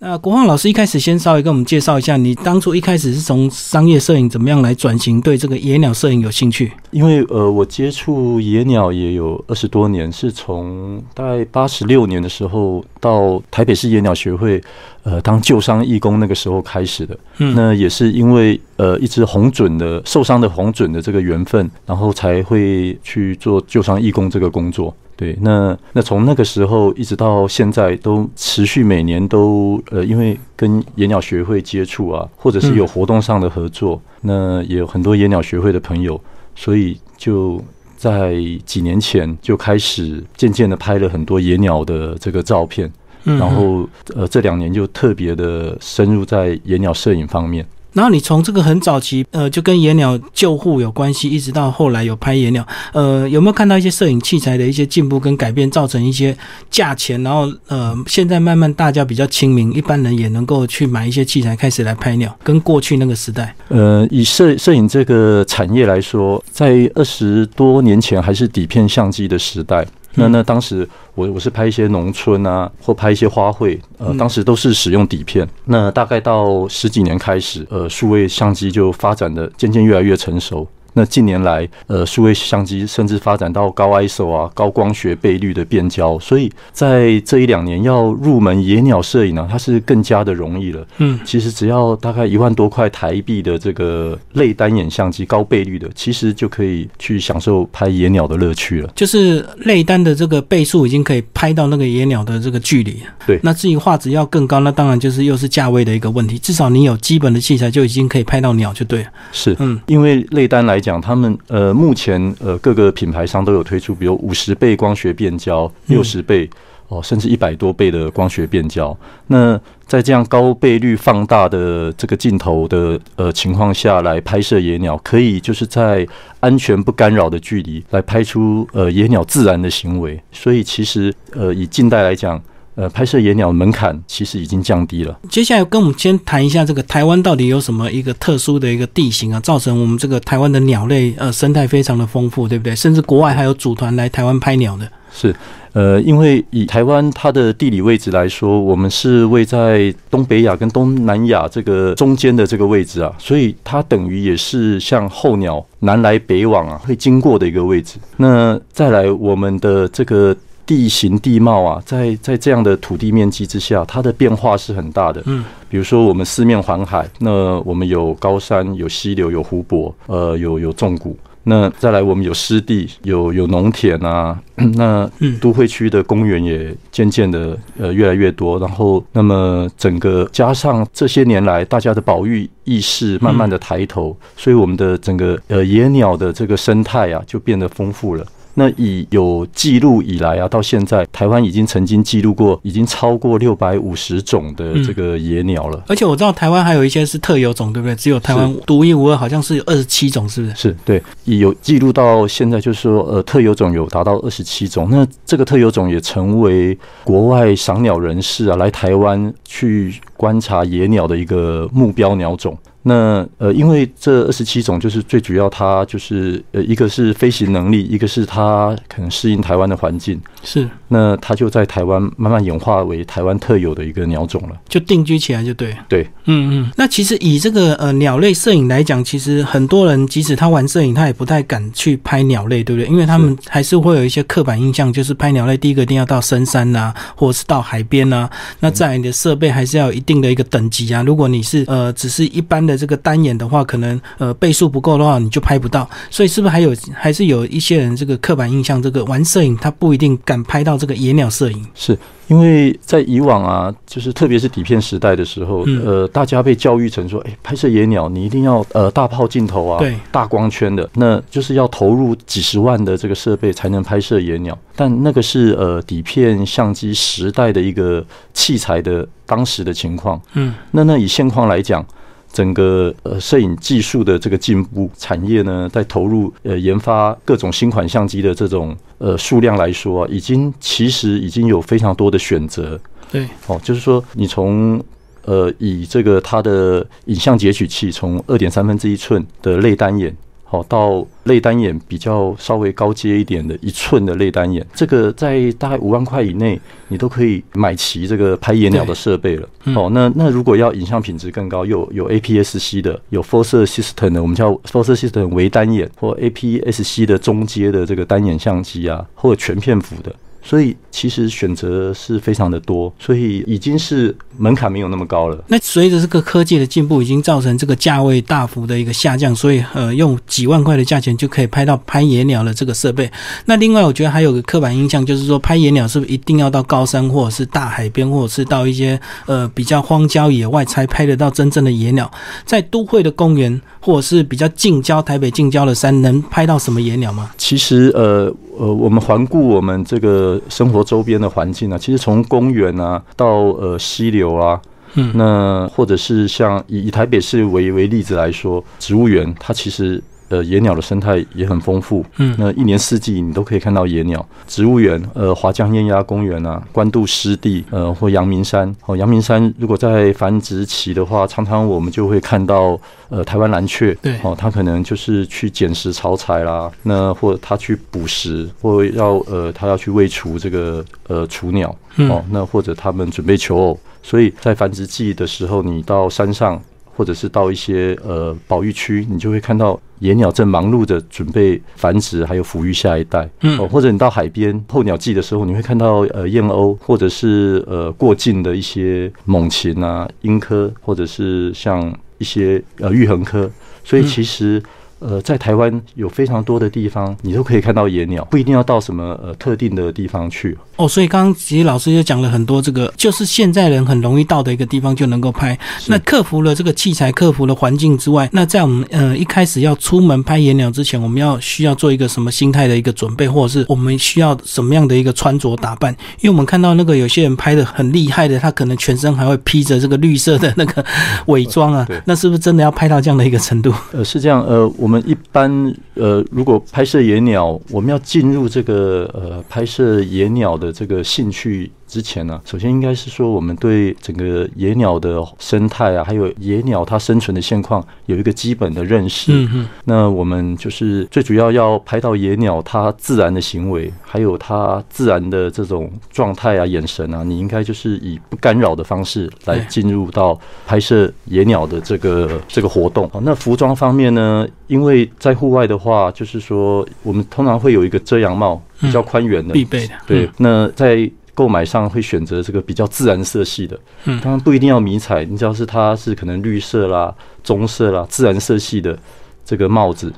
那国浩老师一开始先稍微跟我们介绍一下，你当初一开始是从商业摄影怎么样来转型，对这个野鸟摄影有兴趣？因为呃，我接触野鸟也有二十多年，是从大概八十六年的时候到台北市野鸟学会呃当救伤义工那个时候开始的。嗯，那也是因为呃一只红隼的受伤的红隼的这个缘分，然后才会去做救伤义工这个工作。对，那那从那个时候一直到现在，都持续每年都呃，因为跟野鸟学会接触啊，或者是有活动上的合作，那也有很多野鸟学会的朋友，所以就在几年前就开始渐渐的拍了很多野鸟的这个照片，然后呃这两年就特别的深入在野鸟摄影方面。然后你从这个很早期，呃，就跟野鸟救护有关系，一直到后来有拍野鸟，呃，有没有看到一些摄影器材的一些进步跟改变，造成一些价钱？然后呃，现在慢慢大家比较亲民，一般人也能够去买一些器材开始来拍鸟，跟过去那个时代。呃，以摄摄影这个产业来说，在二十多年前还是底片相机的时代。那那当时我我是拍一些农村啊，或拍一些花卉，呃，当时都是使用底片。那大概到十几年开始，呃，数位相机就发展的渐渐越来越成熟。那近年来，呃，数位相机甚至发展到高 ISO 啊、高光学倍率的变焦，所以在这一两年要入门野鸟摄影呢，它是更加的容易了。嗯，其实只要大概一万多块台币的这个类单眼相机，高倍率的，其实就可以去享受拍野鸟的乐趣了。就是类单的这个倍数已经可以拍到那个野鸟的这个距离。对，那至于画质要更高，那当然就是又是价位的一个问题。至少你有基本的器材，就已经可以拍到鸟就对了。是，嗯，因为类单来讲。讲他们呃，目前呃各个品牌商都有推出，比如五十倍光学变焦、六十倍哦，甚至一百多倍的光学变焦。那在这样高倍率放大的这个镜头的呃情况下来拍摄野鸟，可以就是在安全不干扰的距离来拍出呃野鸟自然的行为。所以其实呃以近代来讲。呃，拍摄野鸟门槛其实已经降低了。接下来跟我们先谈一下这个台湾到底有什么一个特殊的一个地形啊，造成我们这个台湾的鸟类呃生态非常的丰富，对不对？甚至国外还有组团来台湾拍鸟的。是，呃，因为以台湾它的地理位置来说，我们是位在东北亚跟东南亚这个中间的这个位置啊，所以它等于也是像候鸟南来北往啊会经过的一个位置。那再来我们的这个。地形地貌啊，在在这样的土地面积之下，它的变化是很大的。嗯，比如说我们四面环海，那我们有高山、有溪流、有湖泊，呃，有有纵谷。那再来，我们有湿地，有有农田啊。那都会区的公园也渐渐的呃越来越多。然后，那么整个加上这些年来大家的保育意识慢慢的抬头，所以我们的整个呃野鸟的这个生态啊就变得丰富了。那以有记录以来啊，到现在台湾已经曾经记录过，已经超过六百五十种的这个野鸟了。而且我知道台湾还有一些是特有种，对不对？只有台湾独一无二，好像是有二十七种，是不是？是对，有记录到现在，就是说，呃，特有种有达到二十七种。那这个特有种也成为国外赏鸟人士啊来台湾去观察野鸟的一个目标鸟种。那呃，因为这二十七种就是最主要，它就是呃，一个是飞行能力，一个是它可能适应台湾的环境。是，那它就在台湾慢慢演化为台湾特有的一个鸟种了，就定居起来就对。对，嗯嗯。那其实以这个呃鸟类摄影来讲，其实很多人即使他玩摄影，他也不太敢去拍鸟类，对不对？因为他们还是会有一些刻板印象，就是拍鸟类第一个一定要到深山呐，或者是到海边呐。那在你的设备还是要有一定的一个等级啊。如果你是呃只是一般的这个单眼的话，可能呃倍数不够的话，你就拍不到。所以是不是还有还是有一些人这个刻板印象，这个玩摄影他不一定敢拍到这个野鸟摄影？是因为在以往啊，就是特别是底片时代的时候，呃，大家被教育成说，哎，拍摄野鸟你一定要呃大炮镜头啊，对，大光圈的，那就是要投入几十万的这个设备才能拍摄野鸟。但那个是呃底片相机时代的一个器材的当时的情况。嗯，那那以现况来讲。整个呃摄影技术的这个进步，产业呢在投入呃研发各种新款相机的这种呃数量来说啊，已经其实已经有非常多的选择。对，哦，就是说你从呃以这个它的影像截取器，从二点三分之一寸的类单眼，好到类单眼比较稍微高阶一点的一寸的类单眼，这个在大概五万块以内，你都可以买齐这个拍野鸟的设备了。哦，那那如果要影像品质更高，有有 APS-C 的，有 f o r s e System 的，我们叫 f o r s e System 微单眼或 APS-C 的中阶的这个单眼相机啊，或者全片幅的。所以其实选择是非常的多，所以已经是门槛没有那么高了。那随着这个科技的进步，已经造成这个价位大幅的一个下降，所以呃，用几万块的价钱就可以拍到拍野鸟的这个设备。那另外，我觉得还有个刻板印象，就是说拍野鸟是不是一定要到高山或者是大海边，或者是到一些呃比较荒郊野外才拍得到真正的野鸟？在都会的公园或者是比较近郊台北近郊的山，能拍到什么野鸟吗？其实呃。呃，我们环顾我们这个生活周边的环境啊，其实从公园啊到呃溪流啊，嗯，那或者是像以以台北市为为例子来说，植物园它其实。呃，野鸟的生态也很丰富。嗯，那一年四季你都可以看到野鸟。植物园，呃，华江雁鸭公园啊，关渡湿地，呃，或阳明山。哦，阳明山如果在繁殖期的话，常常我们就会看到呃台湾蓝雀。对，哦，它可能就是去捡食草材啦，那或者它去捕食，或要呃它要去喂雏这个呃雏鸟。哦，那或者他们准备求偶，所以在繁殖季的时候，你到山上。或者是到一些呃保育区，你就会看到野鸟正忙碌着准备繁殖，还有抚育下一代。嗯，或者你到海边候鸟季的时候，你会看到呃燕鸥，或者是呃过境的一些猛禽啊、鹰科，或者是像一些呃玉衡科。所以其实。呃，在台湾有非常多的地方，你都可以看到野鸟，不一定要到什么呃特定的地方去。哦，所以刚刚其实老师就讲了很多，这个就是现在人很容易到的一个地方就能够拍。那克服了这个器材、克服了环境之外，那在我们呃一开始要出门拍野鸟之前，我们要需要做一个什么心态的一个准备，或者是我们需要什么样的一个穿着打扮？因为我们看到那个有些人拍的很厉害的，他可能全身还会披着这个绿色的那个伪装啊，那是不是真的要拍到这样的一个程度？呃，是这样，呃，我。我们一般呃，如果拍摄野鸟，我们要进入这个呃拍摄野鸟的这个兴趣。之前呢，首先应该是说，我们对整个野鸟的生态啊，还有野鸟它生存的现况有一个基本的认识。嗯嗯。那我们就是最主要要拍到野鸟它自然的行为，还有它自然的这种状态啊、眼神啊，你应该就是以不干扰的方式来进入到拍摄野鸟的这个这个活动。好那服装方面呢，因为在户外的话，就是说我们通常会有一个遮阳帽，比较宽圆的，必备的。对。那在购买上会选择这个比较自然色系的，嗯，当然不一定要迷彩，你只要是它是可能绿色啦、棕色啦、自然色系的这个帽子，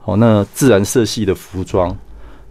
好，那自然色系的服装，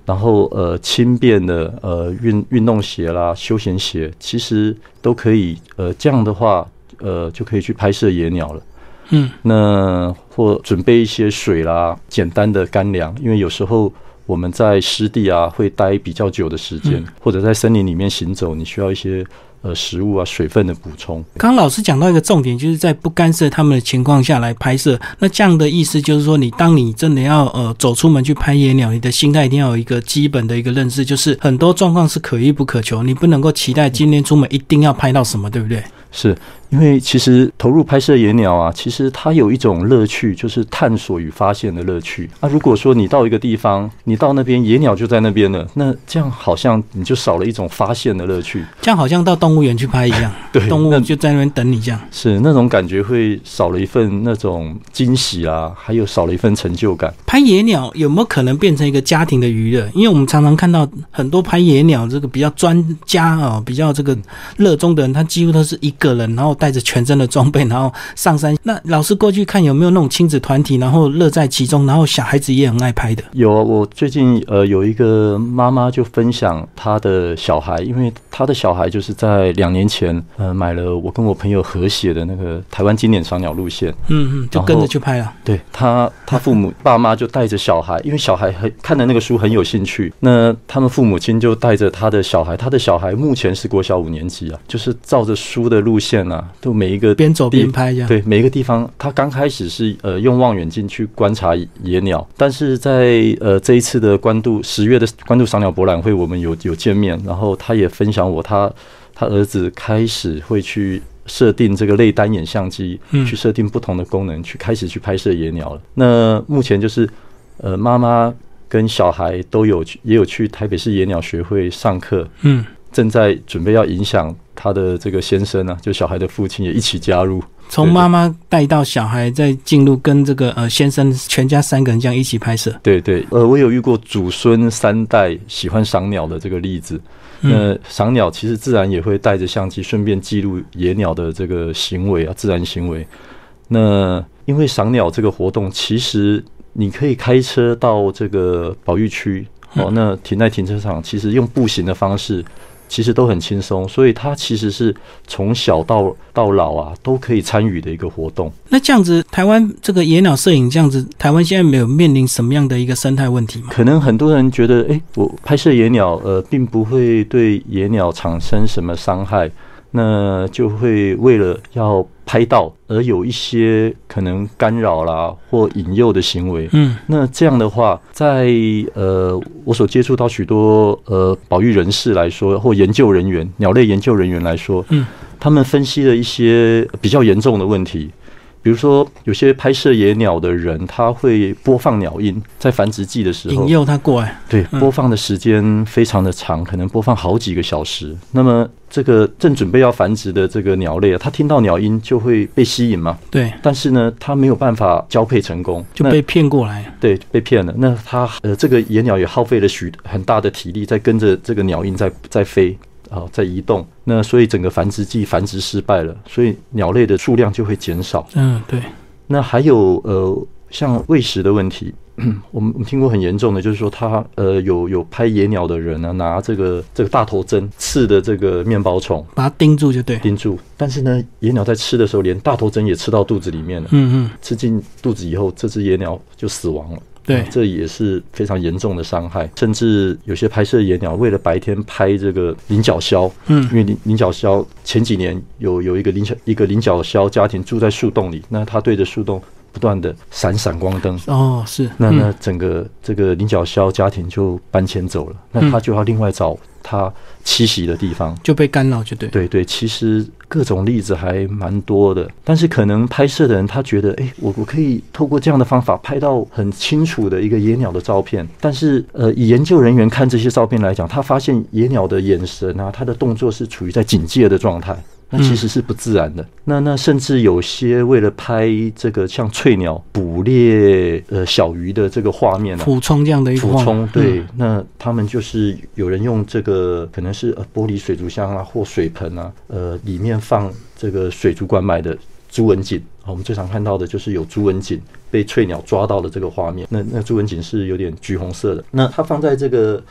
然后呃轻便的呃运运动鞋啦、休闲鞋，其实都可以，呃这样的话呃就可以去拍摄野鸟了，嗯，那或准备一些水啦、简单的干粮，因为有时候。我们在湿地啊，会待比较久的时间，或者在森林里面行走，你需要一些呃食物啊、水分的补充。刚刚老师讲到一个重点，就是在不干涉他们的情况下来拍摄。那这样的意思就是说，你当你真的要呃走出门去拍野鸟，你的心态一定要有一个基本的一个认识，就是很多状况是可遇不可求，你不能够期待今天出门一定要拍到什么，对不对？是。因为其实投入拍摄野鸟啊，其实它有一种乐趣，就是探索与发现的乐趣。那如果说你到一个地方，你到那边野鸟就在那边了，那这样好像你就少了一种发现的乐趣。这样好像到动物园去拍一样，对，动物就在那边等你这样。是那种感觉会少了一份那种惊喜啊，还有少了一份成就感。拍野鸟有没有可能变成一个家庭的娱乐？因为我们常常看到很多拍野鸟这个比较专家啊，比较这个热衷的人，他几乎都是一个人，然后。带着全身的装备，然后上山。那老师过去看有没有那种亲子团体，然后乐在其中，然后小孩子也很爱拍的。有啊，我最近呃有一个妈妈就分享她的小孩，因为她的小孩就是在两年前呃买了我跟我朋友合写的那个台湾经典赏鸟路线，嗯嗯，就跟着去拍了。对他，他父母爸妈就带着小孩，因为小孩很看的那个书很有兴趣，那他们父母亲就带着他的小孩，他的小孩目前是国小五年级啊，就是照着书的路线啊。都每一个边走边拍呀，对每一个地方，他刚开始是呃用望远镜去观察野鸟，但是在呃这一次的关渡十月的关渡赏鸟博览会，我们有有见面，然后他也分享我他他儿子开始会去设定这个类单眼相机，嗯去设定不同的功能，去开始去拍摄野鸟了。那目前就是呃，妈妈跟小孩都有去，也有去台北市野鸟学会上课，嗯，正在准备要影响他的这个先生啊，就小孩的父亲也一起加入。从妈妈带到小孩，再进入跟这个呃先生全家三个人这样一起拍摄。对对，呃，我有遇过祖孙三代喜欢赏鸟的这个例子。嗯那赏鸟其实自然也会带着相机，顺便记录野鸟的这个行为啊，自然行为。那因为赏鸟这个活动，其实你可以开车到这个保育区，哦，那停在停车场，其实用步行的方式。其实都很轻松，所以它其实是从小到到老啊都可以参与的一个活动。那这样子，台湾这个野鸟摄影这样子，台湾现在没有面临什么样的一个生态问题吗？可能很多人觉得，哎、我拍摄野鸟，呃，并不会对野鸟产生什么伤害，那就会为了要拍到而有一些可能干扰啦或引诱的行为。嗯那这样的话，在呃我所接触到许多呃保育人士来说，或研究人员、鸟类研究人员来说，嗯，他们分析了一些比较严重的问题。比如说，有些拍摄野鸟的人，他会播放鸟音，在繁殖季的时候引，诱它过来。对，嗯播放的时间非常的长，可能播放好几个小时。那么，这个正准备要繁殖的这个鸟类啊，它听到鸟音就会被吸引嘛，对，但是呢，它没有办法交配成功，就被骗过来。对被骗了。那它呃，这个野鸟也耗费了许很大的体力，在跟着这个鸟音在在飞。啊，在移动，那所以整个繁殖季繁殖失败了，所以鸟类的数量就会减少。嗯，对，那还有呃，像喂食的问题，我们我们听过很严重的，就是说他呃有有拍野鸟的人呢，拿这个这个大头针刺的这个面包虫把它钉住就对。钉住，但是呢，野鸟在吃的时候，连大头针也吃到肚子里面了。嗯嗯，吃进肚子以后，这只野鸟就死亡了。对啊，这也是非常严重的伤害。甚至有些拍摄野鸟为了白天拍这个菱角鸮，嗯因为菱菱角鸮前几年有有一个菱角一个菱角鸮家庭住在树洞里，那他对着树洞不断的闪闪光灯，哦，是。那嗯那整个这个林角鸮家庭就搬迁走了，那他就要另外找他栖息的地方。就被干扰就对。对对，其实各种例子还蛮多的，但是可能拍摄的人他觉得，哎，我我可以透过这样的方法拍到很清楚的一个野鸟的照片，但是呃，以研究人员看这些照片来讲，他发现野鸟的眼神啊，它的动作是处于在警戒的状态。那其实是不自然的。那那甚至有些为了拍这个像翠鸟捕猎呃小鱼的这个画面啊，俯冲这样的一个俯画冲对，嗯那他们就是有人用这个可能是呃玻璃水族箱啊或水盆啊，呃里面放这个水族馆买的朱文锦啊，我们最常看到的就是有朱文锦被翠鸟抓到的这个画面。那那朱文锦是有点橘红色的，那它放在这个。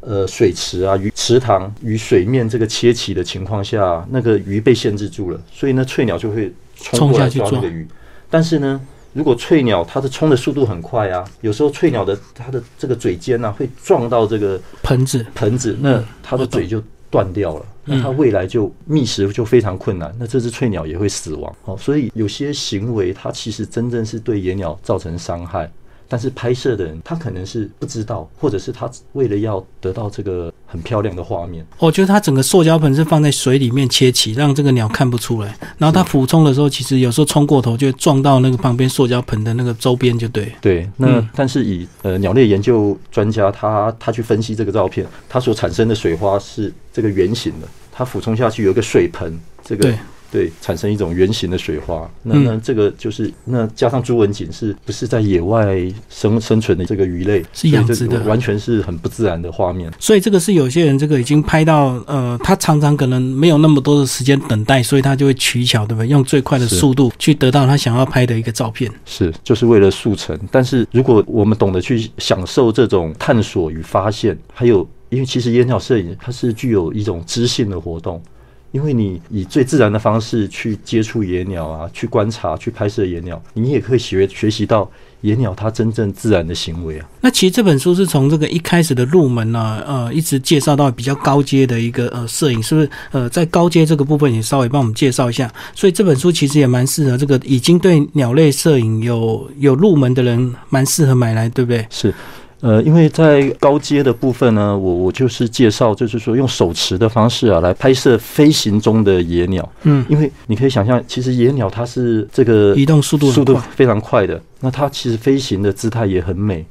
呃，水池啊，鱼池塘与水面这个切齐的情况下，那个鱼被限制住了，所以呢，翠鸟就会冲过来抓抓那个鱼。但是呢，如果翠鸟它的冲的速度很快啊，有时候翠鸟的它的这个嘴尖呢、啊、会撞到这个盆子。盆子，那它的嘴就断掉了，嗯那它未来就觅食就非常困难，那这只翠鸟也会死亡。哦，所以有些行为它其实真正是对野鸟造成伤害。但是拍摄的人他可能是不知道，或者是他为了要得到这个很漂亮的画面，我觉得它整个塑胶盆是放在水里面切起，让这个鸟看不出来。然后它俯冲的时候，其实有时候冲过头就会撞到那个旁边塑胶盆的那个周边，就对。对，那、嗯但是以呃鸟类研究专家他他去分析这个照片，它所产生的水花是这个圆形的，它俯冲下去有一个水盆，这个对对产生一种圆形的水花。那嗯那这个就是那加上朱文锦是不是在野外生生存的这个鱼类，是养殖的完全是很不自然的画面。所以这个是有些人这个已经拍到，呃，他常常可能没有那么多的时间等待，所以他就会取巧，对不对？用最快的速度去得到他想要拍的一个照片。是，就是为了速成。但是如果我们懂得去享受这种探索与发现，还有，因为其实烟鸟摄影它是具有一种知性的活动，因为你以最自然的方式去接触野鸟啊，去观察、去拍摄野鸟，你也可以学学习到野鸟它真正自然的行为啊。那其实这本书是从这个一开始的入门呢、呃，一直介绍到比较高阶的一个呃摄影，是不是？呃，在高阶这个部分也稍微帮我们介绍一下。所以这本书其实也蛮适合这个已经对鸟类摄影有有入门的人，蛮适合买来，对不对？是，呃，因为在高阶的部分呢，我我就是介绍，就是说用手持的方式啊，来拍摄飞行中的野鸟。嗯，因为你可以想象，其实野鸟它是这个移动速度速度非常快的，那它其实飞行的姿态也很美。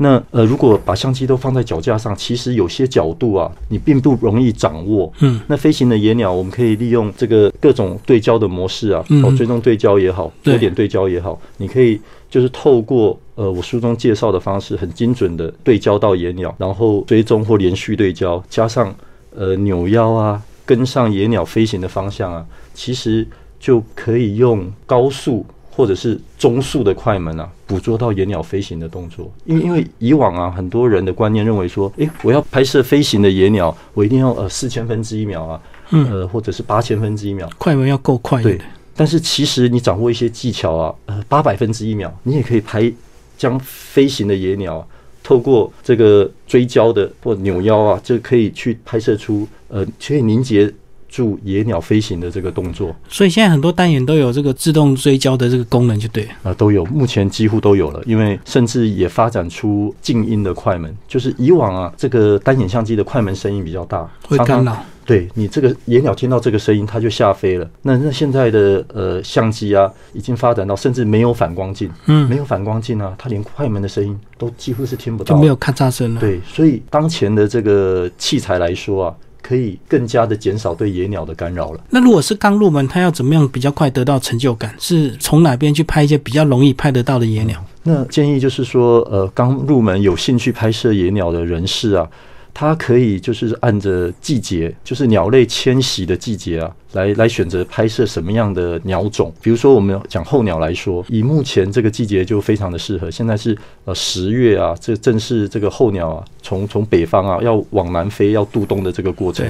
那呃，如果把相机都放在脚架上，其实有些角度啊，你并不容易掌握。嗯，那飞行的野鸟，我们可以利用这个各种对焦的模式啊，嗯哦，追踪对焦也好，对多点对焦也好，你可以就是透过呃我书中介绍的方式，很精准的对焦到野鸟，然后追踪或连续对焦，加上呃扭腰啊，跟上野鸟飞行的方向啊，其实就可以用高速或者是中速的快门啊，捕捉到野鸟飞行的动作。因为因为以往啊，很多人的观念认为说，诶，我要拍摄飞行的野鸟，我一定要呃四千分之一秒啊，嗯呃或者是八千分之一秒。快门要够快。对，但是其实你掌握一些技巧啊，呃，八百分之一秒，你也可以拍将飞行的野鸟啊，透过这个追焦的或扭腰啊，就可以去拍摄出呃，可以凝结住野鸟飞行的这个动作所以现在很多单眼都有这个自动追焦的这个功能，就对了。啊、都有，目前几乎都有了，因为甚至也发展出静音的快门，就是以往啊，这个单眼相机的快门声音比较大，会干扰。对你这个野鸟听到这个声音，它就吓飞了。那那现在的呃相机啊，已经发展到甚至没有反光镜，嗯没，有反光镜啊，它连快门的声音都几乎是听不到。就没有咔嚓声了。，对，所以当前的这个器材来说啊，可以更加的减少对野鸟的干扰了。那如果是刚入门，他要怎么样比较快得到成就感？是从哪边去拍一些比较容易拍得到的野鸟？那建议就是说，呃，刚入门有兴趣拍摄野鸟的人士啊，他可以就是按着季节，就是鸟类迁徙的季节啊，来来选择拍摄什么样的鸟种。比如说，我们讲候鸟来说，以目前这个季节就非常的适合。现在是呃十月啊，这正是这个候鸟啊，从从北方啊要往南飞要渡冬的这个过程。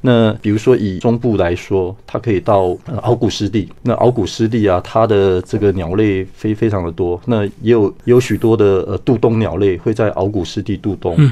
那比如说以中部来说，它可以到呃鳌骨湿地。那鳌骨湿地啊，它的这个鸟类非非常的多。那也有也有许多的呃渡冬鸟类会在鳌骨湿地渡冬。嗯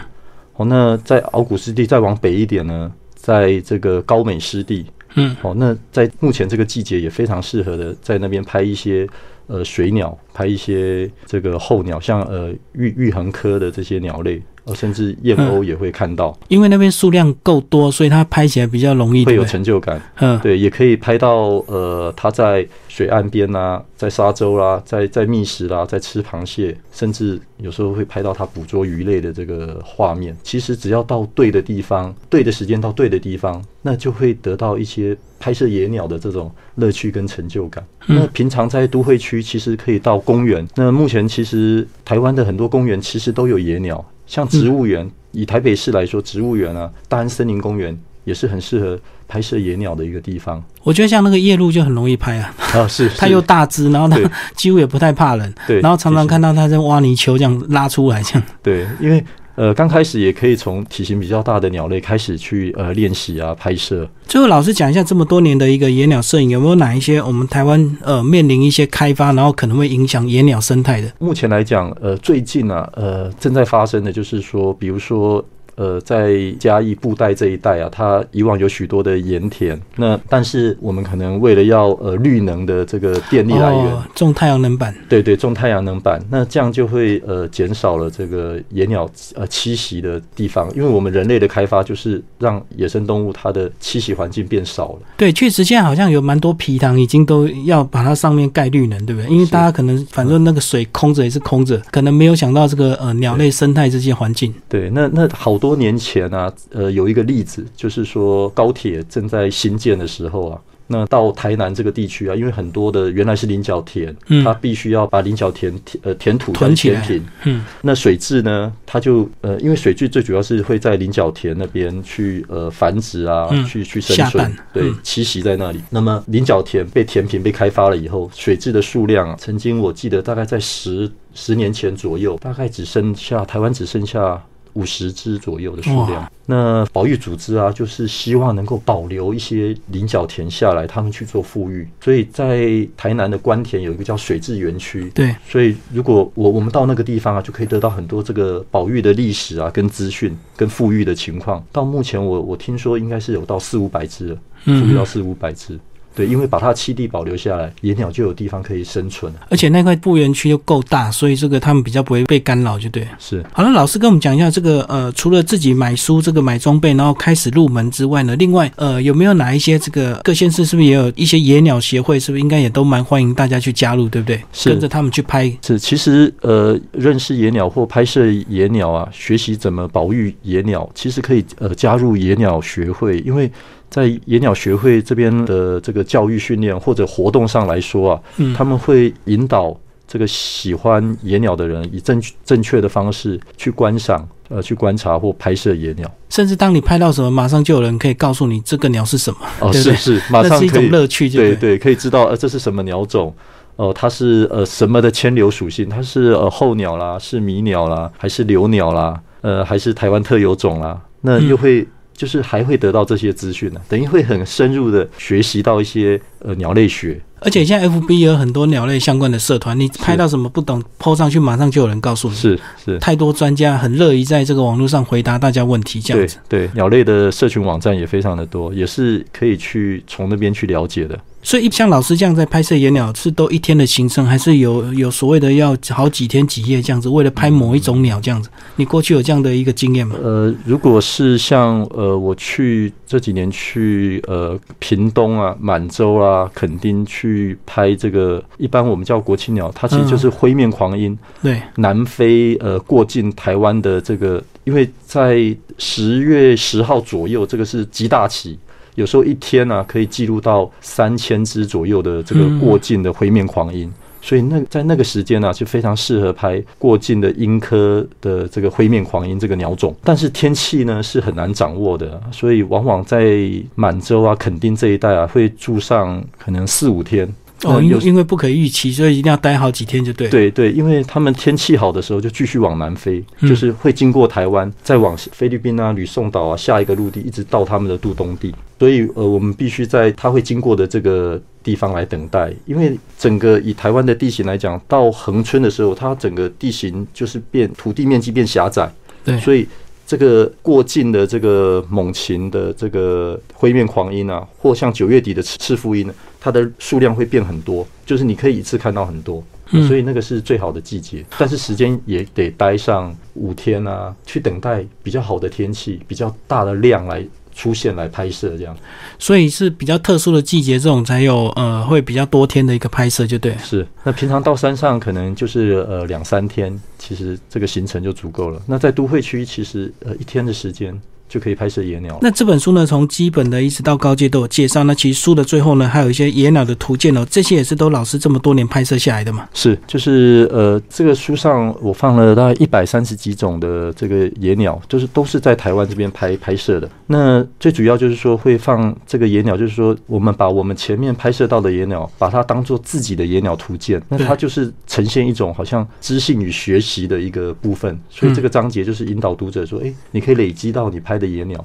哦，那在鳌骨湿地再往北一点呢，在这个高美湿地。嗯，哦，那在目前这个季节也非常适合的，在那边拍一些呃水鸟，拍一些这个候鸟，像呃玉玉衡科的这些鸟类，呃甚至燕鸥也会看到，因为那边数量够多，所以它拍起来比较容易，会有？成就感。嗯，对，也可以拍到呃，它在水岸边啊，在沙洲啦、在在觅食啦、在吃螃蟹，甚至有时候会拍到它捕捉鱼类的这个画面。其实只要到对的地方，对的时间到对的地方，那就会得到一些拍摄野鸟的这种乐趣跟成就感。嗯那平常在都会区，其实可以到公园。那目前其实台湾的很多公园其实都有野鸟，像植物园，以台北市来说，植物园啊，大安森林公园也是很适合拍摄野鸟的一个地方我觉得像那个夜鹭就很容易拍啊，啊。是，它又大只，然后对它 几乎也不太怕人，对，然后常常看到它在挖泥鳅这样拉出来，这样。对，因为呃刚开始也可以从体型比较大的鸟类开始去呃练习啊拍摄。最后，老师讲一下这么多年的一个野鸟摄影，有没有哪一些我们台湾呃面临一些开发，然后可能会影响野鸟生态的？目前来讲，呃，最近啊，呃，正在发生的就是说，比如说。呃，在嘉义布袋这一带啊，它以往有许多的盐田，那但是我们可能为了要呃绿能的这个电力来源，哦，种太阳能板。对对，种太阳能板，那这样就会呃减少了这个野鸟呃栖息的地方，因为我们人类的开发就是让野生动物它的栖息环境变少了。对，确实现在好像有蛮多皮塘已经都要把它上面盖绿能，对不对？因为大家可能反正那个水空着也是空着，可能没有想到这个呃鸟类生态这些环境。对，那那好多年前啊，呃，有一个例子，就是说高铁正在新建的时候啊，那到台南这个地区啊，因为很多的原来是菱角田，嗯。它必须要把菱角田填呃填土填平，嗯，那水质呢，它就呃，因为水质最主要是会在菱角田那边去呃繁殖啊，嗯。去去生存，对嗯，栖息在那里。那么菱角田被填平、被开发了以后，水质的数量啊，曾经我记得大概在十十年前左右，大概只剩下台湾只剩下。五十只左右的数量，那保育组织啊，就是希望能够保留一些菱角田下来，他们去做富裕。所以在台南的关田有一个叫水质园区，对，所以如果我我们到那个地方啊，就可以得到很多这个保育的历史啊，跟资讯，跟富裕的情况。到目前我我听说应该是有到四五百只了，富裕到嗯，四五百只。对，因为把它栖地保留下来，野鸟就有地方可以生存。而且那块布园区又够大，所以这个他们比较不会被干扰，就对。是。好了，老师跟我们讲一下这个呃，除了自己买书、这个买装备，然后开始入门之外呢，另外呃，有没有哪一些这个各县市是不是也有一些野鸟协会？是不是应该也都蛮欢迎大家去加入，对不对？是。跟着他们去拍。是，其实呃，认识野鸟或拍摄野鸟啊，学习怎么保育野鸟，其实可以呃加入野鸟学会，因为。在野鸟学会这边的这个教育训练或者活动上来说啊，他们会引导这个喜欢野鸟的人以正正确的方式去观赏、呃，去观察或拍摄野鸟。甚至当你拍到什么，马上就有人可以告诉你这个鸟是什么。哦，是是，马上是一种乐趣，对对，可以知道呃这是什么鸟种，哦，它是呃什么的迁流属性，它是呃候鸟啦，是迷鸟啦，还是留鸟啦，呃，还是台湾特有种啦？那又会。就是还会得到这些资讯呢，等于会很深入的学习到一些呃鸟类学。而且现在 F B 有很多鸟类相关的社团，你拍到什么不懂，PO 上去马上就有人告诉你。是是，太多专家很乐意在这个网络上回答大家问题，这样子。对，鸟类的社群网站也非常的多，也是可以去从那边去了解的。所以，像老师这样在拍摄野鸟，是都一天的行程，还是有有所谓的要好几天几夜这样子，为了拍某一种鸟这样子？你过去有这样的一个经验吗？呃，如果是像呃，我去这几年去呃屏东啊、满洲啊、垦丁去拍这个，一般我们叫国青鸟，它其实就是灰面狂鹰，对，南非呃过境台湾的这个，因为在十月十号左右，这个是极大期。有时候一天呢，可以记录到三千只左右的这个过境的灰面狂鹰，所以那在那个时间呢，就非常适合拍过境的鹰科的这个灰面狂鹰这个鸟种。但是天气呢是很难掌握的，所以往往在满洲啊、垦丁这一带啊，会住上可能四五天。哦，因因为不可预期，所以一定要待好几天就对。对对，因为他们天气好的时候就继续往南飞，就是会经过台湾，再往菲律宾啊、吕宋岛啊下一个陆地，一直到他们的渡冬地。所以呃，我们必须在他会经过的这个地方来等待，因为整个以台湾的地形来讲，到恒春的时候，它整个地形就是变土地面积变狭窄，对，所以这个过境的这个猛禽的这个灰面狂鹰啊，或像九月底的赤腹鹰呢。它的数量会变很多，就是你可以一次看到很多，所以那个是最好的季节。但是时间也得待上五天啊，去等待比较好的天气、比较大的量来出现来拍摄这样。所以是比较特殊的季节，这种才有呃会比较多天的一个拍摄，就对。是，那平常到山上可能就是呃两三天，其实这个行程就足够了。那在都会区，其实呃一天的时间。就可以拍摄野鸟。那这本书呢，从基本的一直到高阶都有介绍。那其实书的最后呢，还有一些野鸟的图鉴哦，这些也是都老师这么多年拍摄下来的嘛。是，就是呃，这个书上我放了大概一百三十几种的这个野鸟，就是都是在台湾这边拍拍摄的。那最主要就是说会放这个野鸟，就是说我们把我们前面拍摄到的野鸟，把它当做自己的野鸟图鉴。那它就是呈现一种好像知性与学习的一个部分。所以这个章节就是引导读者说，哎，你可以累积到你拍。的野鸟，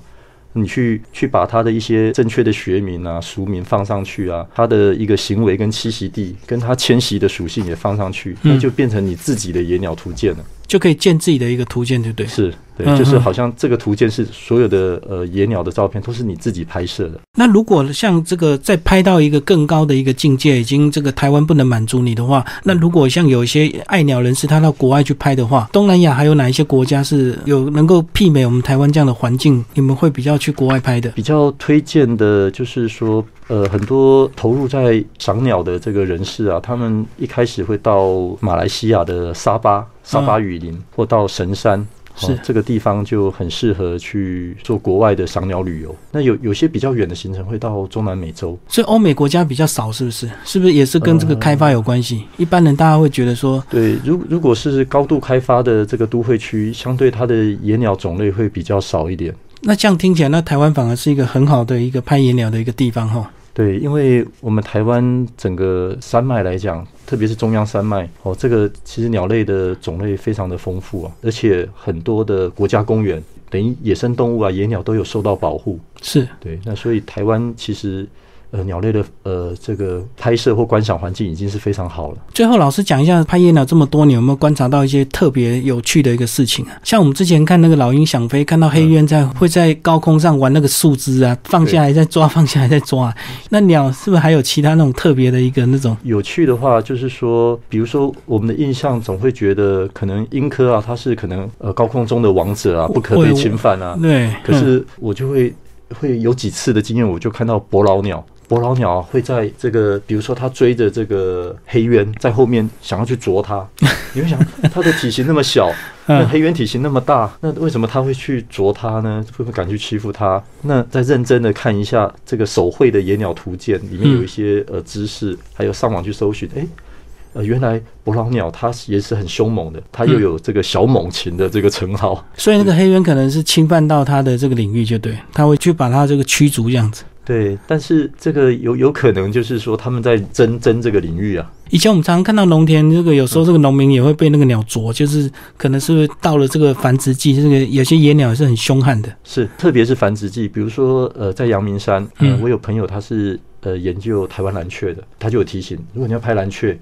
你去去把它的一些正确的学名啊、俗名放上去啊，它的一个行为跟栖息地，跟它迁徙的属性也放上去，那就变成你自己的野鸟图鉴了。就可以建自己的一个图鉴，对不对？是，对，就是好像这个图鉴是所有的呃野鸟的照片都是你自己拍摄的。那如果像这个再拍到一个更高的一个境界，已经这个台湾不能满足你的话，那如果像有一些爱鸟人士他到国外去拍的话，东南亚还有哪一些国家是有能够媲美我们台湾这样的环境？你们会比较去国外拍的？比较推荐的就是说，呃，很多投入在赏鸟的这个人士啊，他们一开始会到马来西亚的沙巴。沙巴雨林或到神山，是这个地方就很适合去做国外的赏鸟旅游。那有有些比较远的行程会到中南美洲，所以欧美国家比较少，是不是？是不是也是跟这个开发有关系？一般人大家会觉得说，对，如如果是高度开发的这个都会区，相对它的野鸟种类会比较少一点。那这样听起来，那台湾反而是一个很好的一个拍野鸟的一个地方，哈。对，因为我们台湾整个山脉来讲，特别是中央山脉哦，这个其实鸟类的种类非常的丰富啊，而且很多的国家公园，等于野生动物啊、野鸟都有受到保护。是对，那所以台湾其实呃鸟类的呃这个拍摄或观赏环境已经是非常好了。最后，老师讲一下拍夜鸟这么多年，有没有观察到一些特别有趣的一个事情啊？像我们之前看那个老鹰想飞，看到黑鸢在会在高空上玩那个树枝啊，放下来再抓，放下来再抓。那鸟是不是还有其他那种特别的一个那种？有趣的话，就是说，比如说我们的印象总会觉得，可能鹰科啊，它是可能呃高空中的王者啊，不可被侵犯啊。对。可是我就会会有几次的经验，我就看到伯劳鸟，伯劳鸟会在这个，比如说它追着这个黑鸢在后面想要去啄它，你会想它的体型那么小，那黑鸢体型那么大，那为什么它会去啄它呢？会不会敢去欺负它？那再认真的看一下这个手绘的野鸟图鉴，里面有一些呃知识，还有上网去搜寻，哎。呃，原来伯劳鸟它也是很凶猛的，它又有这个小猛禽的这个称号，所以那个黑鸢可能是侵犯到它的这个领域，就对，它会去把它这个驱逐这样子。对，但是这个有有可能就是说他们在争争这个领域啊。以前我们常常看到农田这个有时候这个农民也会被那个鸟啄，就是可能是到了这个繁殖季，这个有些野鸟是很凶悍的。是，特别是繁殖季，比如说呃，在阳明山，嗯，我有朋友他是呃研究台湾蓝雀的，他就有提醒，如果你要拍蓝雀。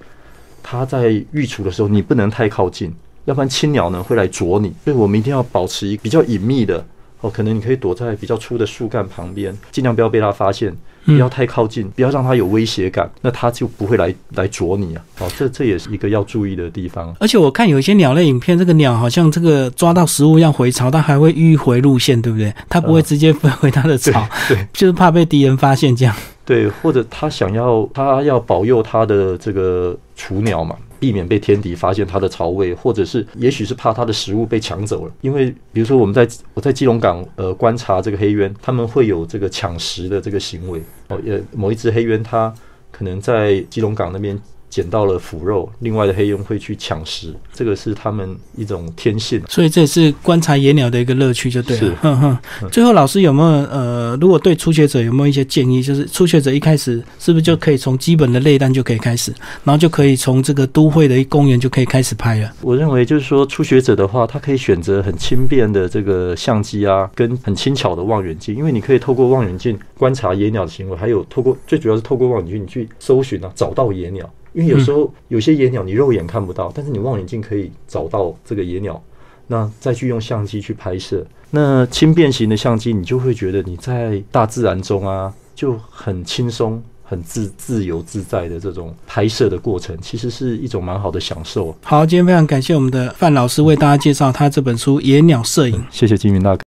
它在育雏的时候，你不能太靠近，要不然青鸟呢会来啄你。所以我们一定要保持一比较隐秘的哦，可能你可以躲在比较粗的树干旁边，尽量不要被它发现，不要太靠近，不要让它有威胁感，那它就不会来来啄你啊。哦，这这也是一个要注意的地方。而且我看有一些鸟类影片，这个鸟好像这个抓到食物要回巢，它还会迂回路线，对不对？它不会直接飞回它的巢，对，就是怕被敌人发现这样。对，或者它想要，它要保佑它的这个雏鸟嘛，避免被天敌发现它的巢位，或者是也许是怕它的食物被抢走了。因为比如说我们在我在基隆港呃观察这个黑鸢，它们会有这个抢食的这个行为哦，呃，某一只黑鸢它可能在基隆港那边。捡到了腐肉，另外的黑鹰会去抢食，这个是他们一种天性。所以这也是观察野鸟的一个乐趣，就对了。哼哼。最后，老师有没有呃，如果对初学者有没有一些建议？就是初学者一开始是不是就可以从基本的类单就可以开始，然后就可以从这个都会的公园就可以开始拍了？我认为就是说，初学者的话，他可以选择很轻便的这个相机啊，跟很轻巧的望远镜，因为你可以透过望远镜观察野鸟的行为，还有透过最主要是透过望远镜你去搜寻啊，找到野鸟。因为有时候有些野鸟你肉眼看不到，但是你望远镜可以找到这个野鸟，那再去用相机去拍摄。那轻便型的相机，你就会觉得你在大自然中啊，就很轻松、很自自由自在的这种拍摄的过程，其实是一种蛮好的享受。好，今天非常感谢我们的范老师为大家介绍他这本书《野鸟摄影》。谢谢金云大哥。